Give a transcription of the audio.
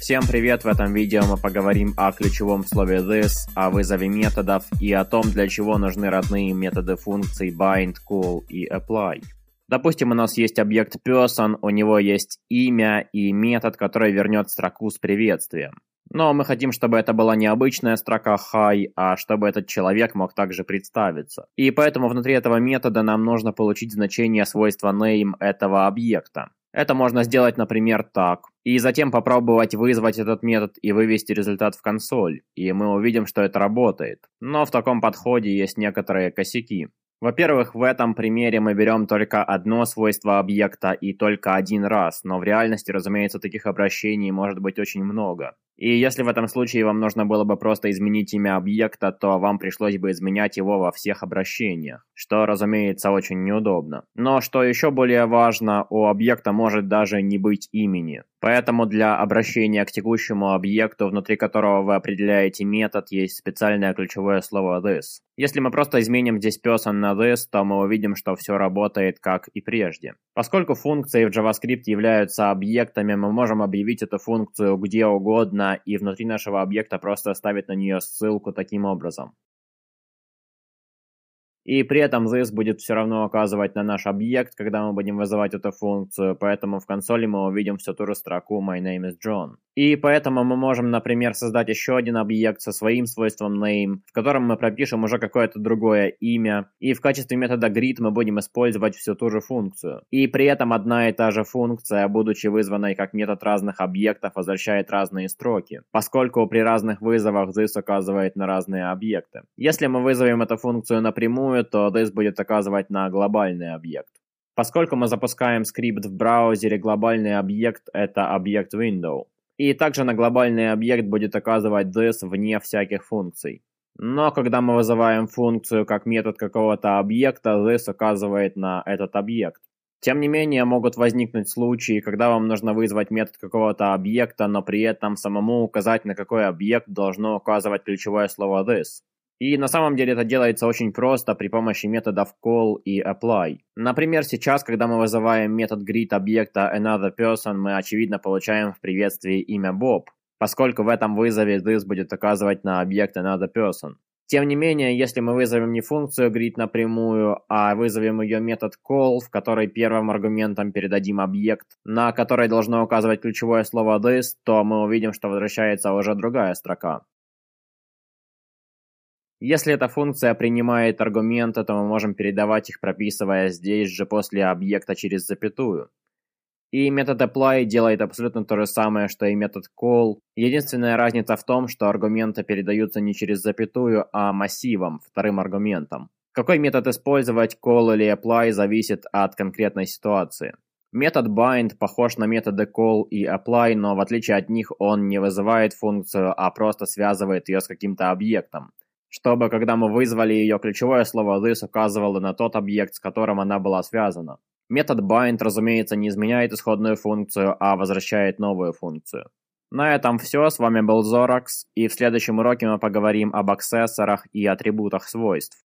Всем привет! В этом видео мы поговорим о ключевом слове this, о вызове методов и о том, для чего нужны родные методы функций bind, call и apply. Допустим, у нас есть объект person, у него есть имя и метод, который вернет строку с приветствием. Но мы хотим, чтобы это была не обычная строка hi, а чтобы этот человек мог также представиться. И поэтому внутри этого метода нам нужно получить значение свойства name этого объекта. Это можно сделать, например, так. И затем попробовать вызвать этот метод и вывести результат в консоль. И мы увидим, что это работает. Но в таком подходе есть некоторые косяки. Во-первых, в этом примере мы берем только одно свойство объекта и только один раз, но в реальности, разумеется, таких обращений может быть очень много. И если в этом случае вам нужно было бы просто изменить имя объекта, то вам пришлось бы изменять его во всех обращениях, что, разумеется, очень неудобно. Но что еще более важно, у объекта может даже не быть имени. Поэтому для обращения к текущему объекту, внутри которого вы определяете метод, есть специальное ключевое слово this. Если мы просто изменим здесь person на this, то мы увидим, что все работает как и прежде. Поскольку функции в JavaScript являются объектами, мы можем объявить эту функцию где угодно и внутри нашего объекта просто оставить на нее ссылку таким образом. И при этом this будет все равно указывать на наш объект, когда мы будем вызывать эту функцию, поэтому в консоли мы увидим всю ту же строку my name is John. И поэтому мы можем, например, создать еще один объект со своим свойством name, в котором мы пропишем уже какое-то другое имя, и в качестве метода greet мы будем использовать всю ту же функцию. И при этом одна и та же функция, будучи вызванной как метод разных объектов, возвращает разные строки, поскольку при разных вызовах this указывает на разные объекты. Если мы вызовем эту функцию напрямую, то this будет указывать на глобальный объект. Поскольку мы запускаем скрипт в браузере, глобальный объект – это объект window. И также на глобальный объект будет оказывать this вне всяких функций. Но когда мы вызываем функцию как метод какого-то объекта, this указывает на этот объект. Тем не менее, могут возникнуть случаи, когда вам нужно вызвать метод какого-то объекта, но при этом самому указать, на какой объект должно указывать ключевое слово this. И на самом деле это делается очень просто при помощи методов call и apply. Например, сейчас, когда мы вызываем метод greet объекта another person, мы очевидно получаем в приветствии имя Боб, поскольку в этом вызове this будет указывать на объект another person. Тем не менее, если мы вызовем не функцию greet напрямую, а вызовем ее метод call, в который первым аргументом передадим объект, на который должно указывать ключевое слово this, то мы увидим, что возвращается уже другая строка. Если эта функция принимает аргументы, то мы можем передавать их, прописывая здесь же после объекта через запятую. И метод apply делает абсолютно то же самое, что и метод call. Единственная разница в том, что аргументы передаются не через запятую, а массивом, вторым аргументом. Какой метод использовать, call или apply, зависит от конкретной ситуации. Метод bind похож на методы call и apply, но в отличие от них он не вызывает функцию, а просто связывает ее с каким-то объектом чтобы, когда мы вызвали ее, ключевое слово this указывало на тот объект, с которым она была связана. Метод bind, разумеется, не изменяет исходную функцию, а возвращает новую функцию. На этом все, с вами был Zorax, и в следующем уроке мы поговорим об аксессорах и атрибутах свойств.